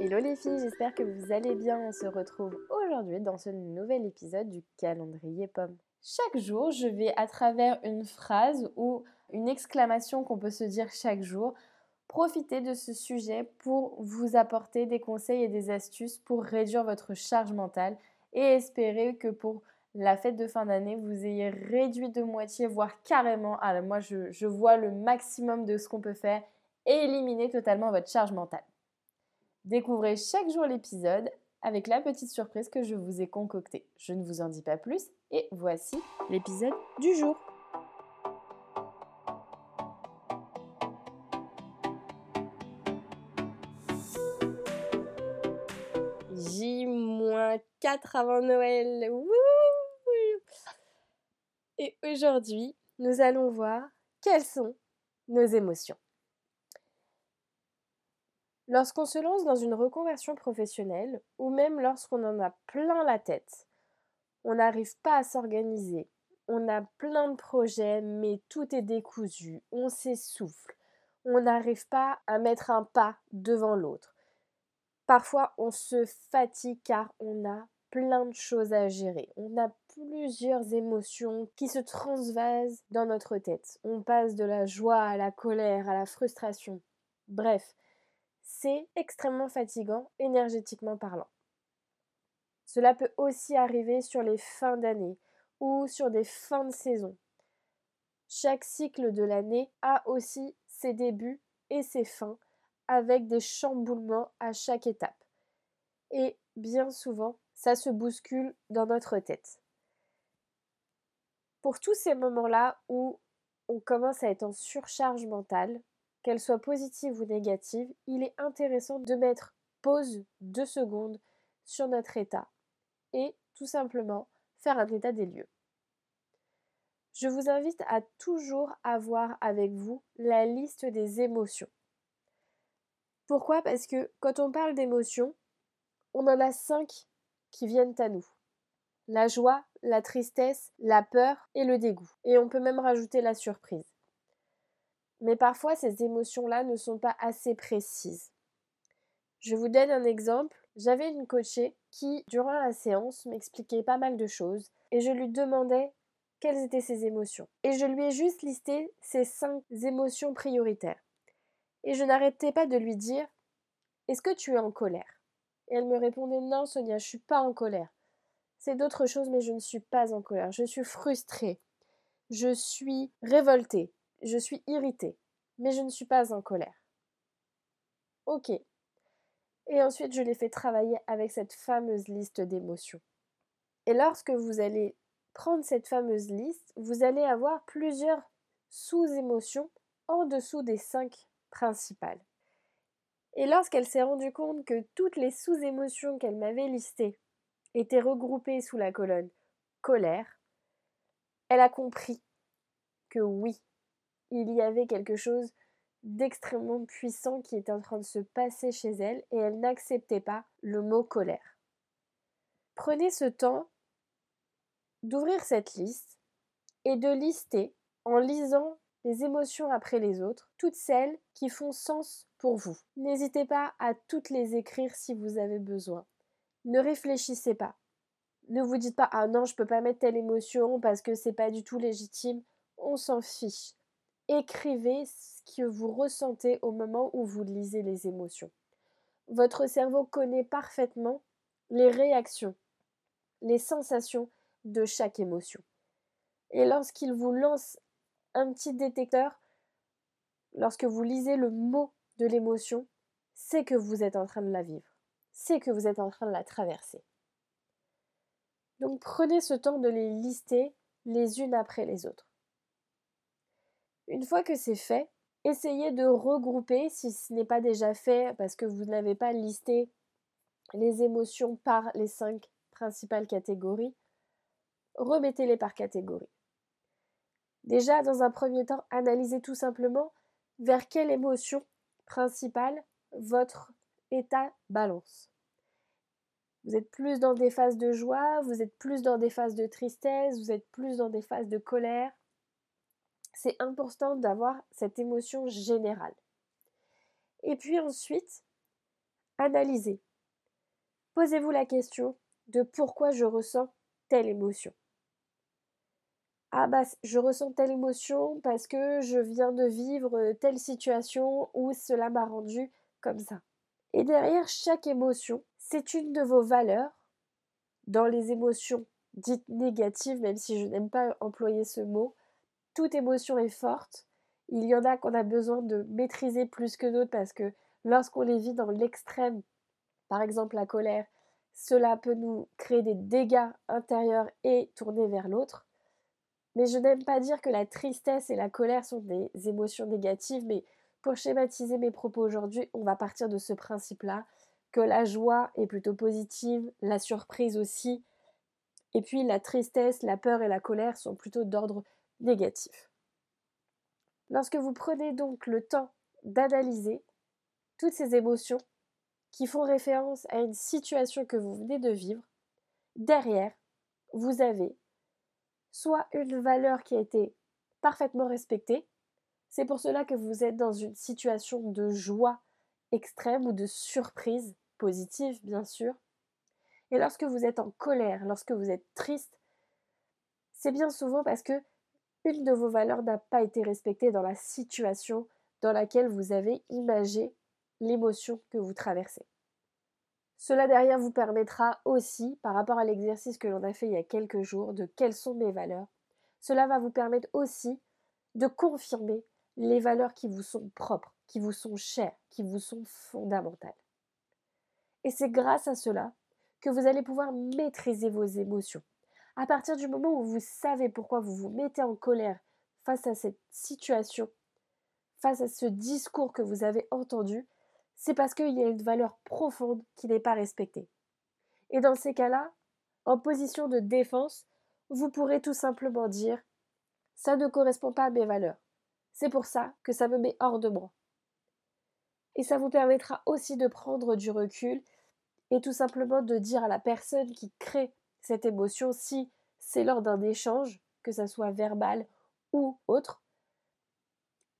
Hello les filles, j'espère que vous allez bien. On se retrouve aujourd'hui dans ce nouvel épisode du calendrier pomme. Chaque jour, je vais à travers une phrase ou une exclamation qu'on peut se dire chaque jour, profiter de ce sujet pour vous apporter des conseils et des astuces pour réduire votre charge mentale et espérer que pour la fête de fin d'année, vous ayez réduit de moitié, voire carrément, alors moi je, je vois le maximum de ce qu'on peut faire et éliminer totalement votre charge mentale. Découvrez chaque jour l'épisode avec la petite surprise que je vous ai concoctée. Je ne vous en dis pas plus et voici l'épisode du jour. J-4 avant Noël. Aujourd'hui, nous allons voir quelles sont nos émotions. Lorsqu'on se lance dans une reconversion professionnelle, ou même lorsqu'on en a plein la tête, on n'arrive pas à s'organiser, on a plein de projets, mais tout est décousu, on s'essouffle, on n'arrive pas à mettre un pas devant l'autre. Parfois, on se fatigue car on a plein de choses à gérer. On a plusieurs émotions qui se transvasent dans notre tête. On passe de la joie à la colère, à la frustration. Bref, c'est extrêmement fatigant énergétiquement parlant. Cela peut aussi arriver sur les fins d'année ou sur des fins de saison. Chaque cycle de l'année a aussi ses débuts et ses fins avec des chamboulements à chaque étape. Et bien souvent, ça se bouscule dans notre tête. Pour tous ces moments-là où on commence à être en surcharge mentale, qu'elle soit positive ou négative, il est intéressant de mettre pause deux secondes sur notre état et tout simplement faire un état des lieux. Je vous invite à toujours avoir avec vous la liste des émotions. Pourquoi? Parce que quand on parle d'émotions, on en a cinq qui viennent à nous. La joie, la tristesse, la peur et le dégoût. Et on peut même rajouter la surprise. Mais parfois, ces émotions-là ne sont pas assez précises. Je vous donne un exemple. J'avais une coachée qui, durant la séance, m'expliquait pas mal de choses et je lui demandais quelles étaient ses émotions. Et je lui ai juste listé ces cinq émotions prioritaires. Et je n'arrêtais pas de lui dire Est-ce que tu es en colère? Et elle me répondait Non, Sonia, je suis pas en colère. C'est d'autres choses, mais je ne suis pas en colère. Je suis frustrée. Je suis révoltée. Je suis irritée, mais je ne suis pas en colère. Ok. Et ensuite, je l'ai fait travailler avec cette fameuse liste d'émotions. Et lorsque vous allez prendre cette fameuse liste, vous allez avoir plusieurs sous-émotions en dessous des cinq principales. Et lorsqu'elle s'est rendue compte que toutes les sous-émotions qu'elle m'avait listées étaient regroupées sous la colonne colère, elle a compris que oui, il y avait quelque chose d'extrêmement puissant qui était en train de se passer chez elle et elle n'acceptait pas le mot colère. Prenez ce temps d'ouvrir cette liste et de lister en lisant les émotions après les autres, toutes celles qui font sens pour vous. N'hésitez pas à toutes les écrire si vous avez besoin. Ne réfléchissez pas. Ne vous dites pas ah non, je peux pas mettre telle émotion parce que c'est pas du tout légitime. On s'en fiche. Écrivez ce que vous ressentez au moment où vous lisez les émotions. Votre cerveau connaît parfaitement les réactions, les sensations de chaque émotion. Et lorsqu'il vous lance un petit détecteur, lorsque vous lisez le mot de l'émotion, c'est que vous êtes en train de la vivre, c'est que vous êtes en train de la traverser. Donc prenez ce temps de les lister les unes après les autres. Une fois que c'est fait, essayez de regrouper si ce n'est pas déjà fait parce que vous n'avez pas listé les émotions par les cinq principales catégories. Remettez-les par catégorie. Déjà, dans un premier temps, analysez tout simplement vers quelle émotion principale votre état balance. Vous êtes plus dans des phases de joie, vous êtes plus dans des phases de tristesse, vous êtes plus dans des phases de colère, c'est important d'avoir cette émotion générale. Et puis ensuite, analysez. Posez-vous la question de pourquoi je ressens telle émotion. Ah bah je ressens telle émotion parce que je viens de vivre telle situation où cela m'a rendu comme ça. Et derrière chaque émotion, c'est une de vos valeurs. Dans les émotions dites négatives, même si je n'aime pas employer ce mot, toute émotion est forte. Il y en a qu'on a besoin de maîtriser plus que d'autres parce que lorsqu'on les vit dans l'extrême, par exemple la colère, cela peut nous créer des dégâts intérieurs et tourner vers l'autre. Mais je n'aime pas dire que la tristesse et la colère sont des émotions négatives, mais pour schématiser mes propos aujourd'hui, on va partir de ce principe-là, que la joie est plutôt positive, la surprise aussi, et puis la tristesse, la peur et la colère sont plutôt d'ordre négatif. Lorsque vous prenez donc le temps d'analyser toutes ces émotions qui font référence à une situation que vous venez de vivre, derrière, vous avez soit une valeur qui a été parfaitement respectée, c'est pour cela que vous êtes dans une situation de joie extrême ou de surprise positive, bien sûr. Et lorsque vous êtes en colère, lorsque vous êtes triste, c'est bien souvent parce que une de vos valeurs n'a pas été respectée dans la situation dans laquelle vous avez imagé l'émotion que vous traversez. Cela derrière vous permettra aussi, par rapport à l'exercice que l'on a fait il y a quelques jours, de quelles sont mes valeurs. Cela va vous permettre aussi de confirmer les valeurs qui vous sont propres, qui vous sont chères, qui vous sont fondamentales. Et c'est grâce à cela que vous allez pouvoir maîtriser vos émotions. À partir du moment où vous savez pourquoi vous vous mettez en colère face à cette situation, face à ce discours que vous avez entendu, c'est parce qu'il y a une valeur profonde qui n'est pas respectée. Et dans ces cas-là, en position de défense, vous pourrez tout simplement dire ça ne correspond pas à mes valeurs. C'est pour ça que ça me met hors de moi. Et ça vous permettra aussi de prendre du recul et tout simplement de dire à la personne qui crée cette émotion, si c'est lors d'un échange, que ça soit verbal ou autre,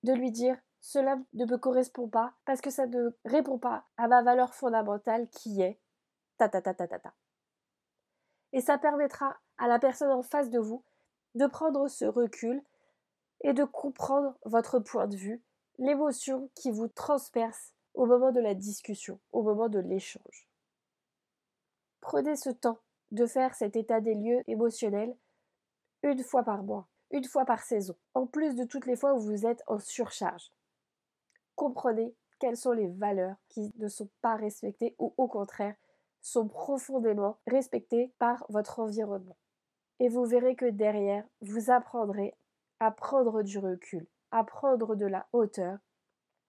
de lui dire cela ne me correspond pas parce que ça ne répond pas à ma valeur fondamentale qui est ta ta ta ta ta ta. Et ça permettra à la personne en face de vous de prendre ce recul et de comprendre votre point de vue, l'émotion qui vous transperce au moment de la discussion, au moment de l'échange. Prenez ce temps de faire cet état des lieux émotionnel une fois par mois, une fois par saison, en plus de toutes les fois où vous êtes en surcharge comprenez quelles sont les valeurs qui ne sont pas respectées ou au contraire sont profondément respectées par votre environnement. Et vous verrez que derrière, vous apprendrez à prendre du recul, à prendre de la hauteur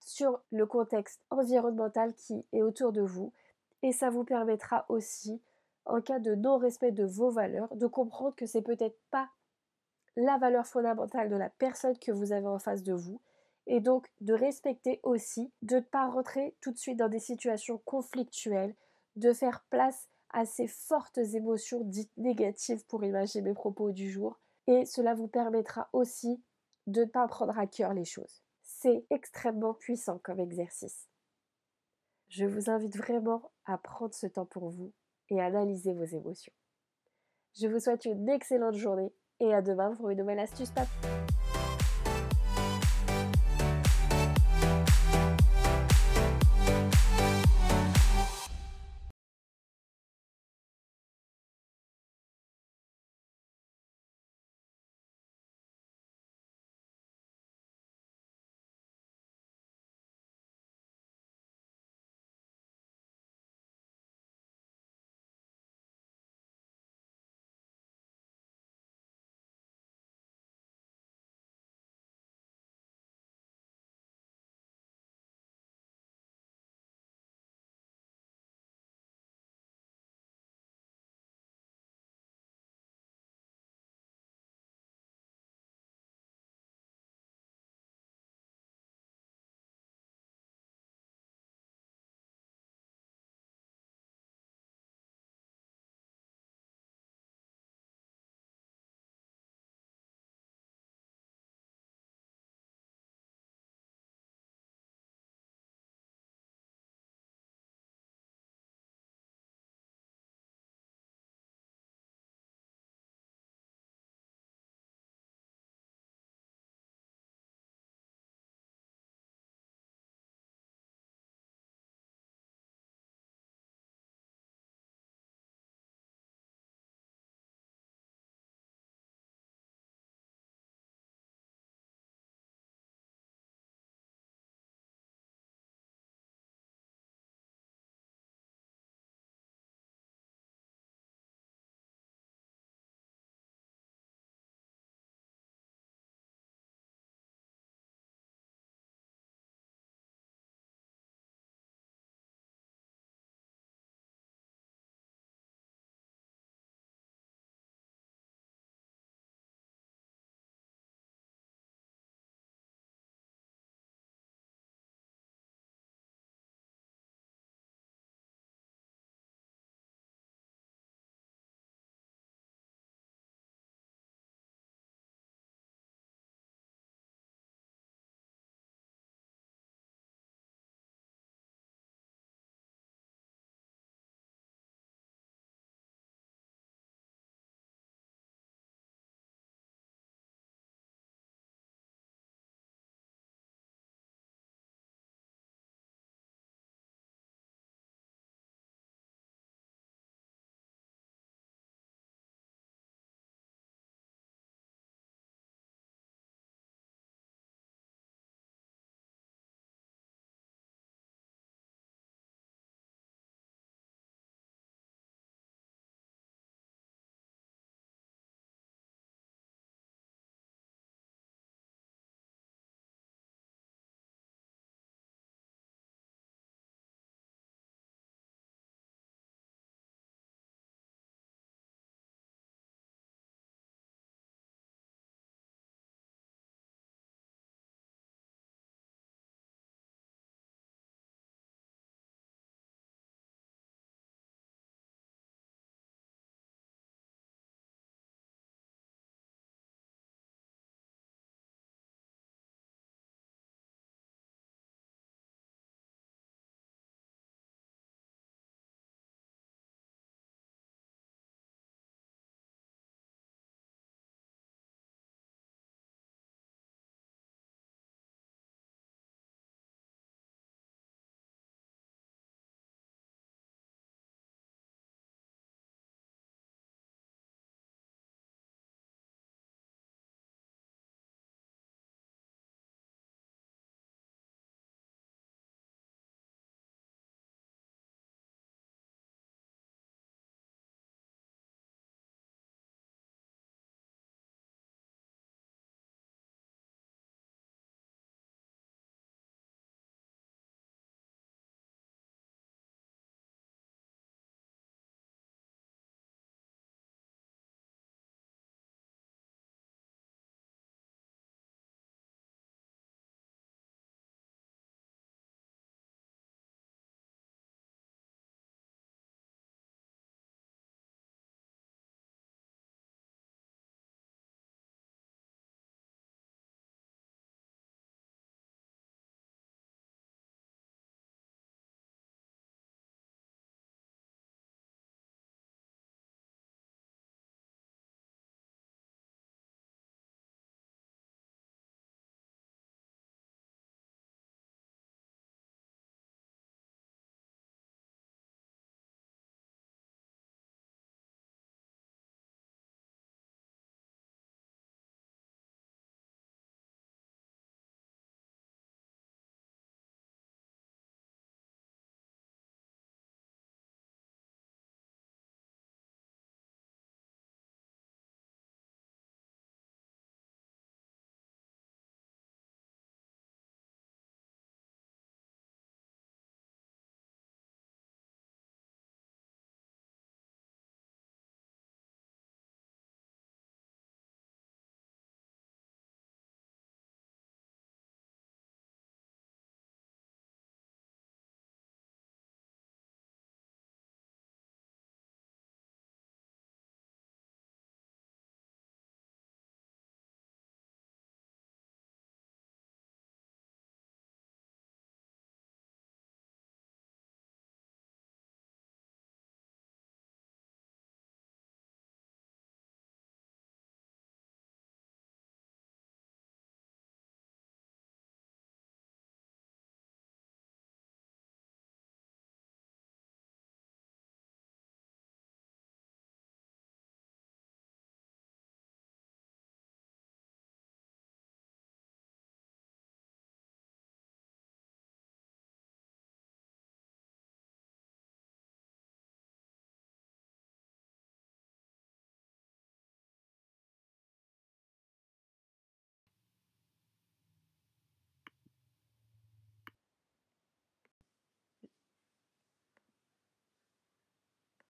sur le contexte environnemental qui est autour de vous. Et ça vous permettra aussi en cas de non-respect de vos valeurs de comprendre que c'est peut-être pas la valeur fondamentale de la personne que vous avez en face de vous. Et donc de respecter aussi, de ne pas rentrer tout de suite dans des situations conflictuelles, de faire place à ces fortes émotions dites négatives pour imaginer mes propos du jour, et cela vous permettra aussi de ne pas prendre à cœur les choses. C'est extrêmement puissant comme exercice. Je vous invite vraiment à prendre ce temps pour vous et à analyser vos émotions. Je vous souhaite une excellente journée et à demain pour une nouvelle astuce.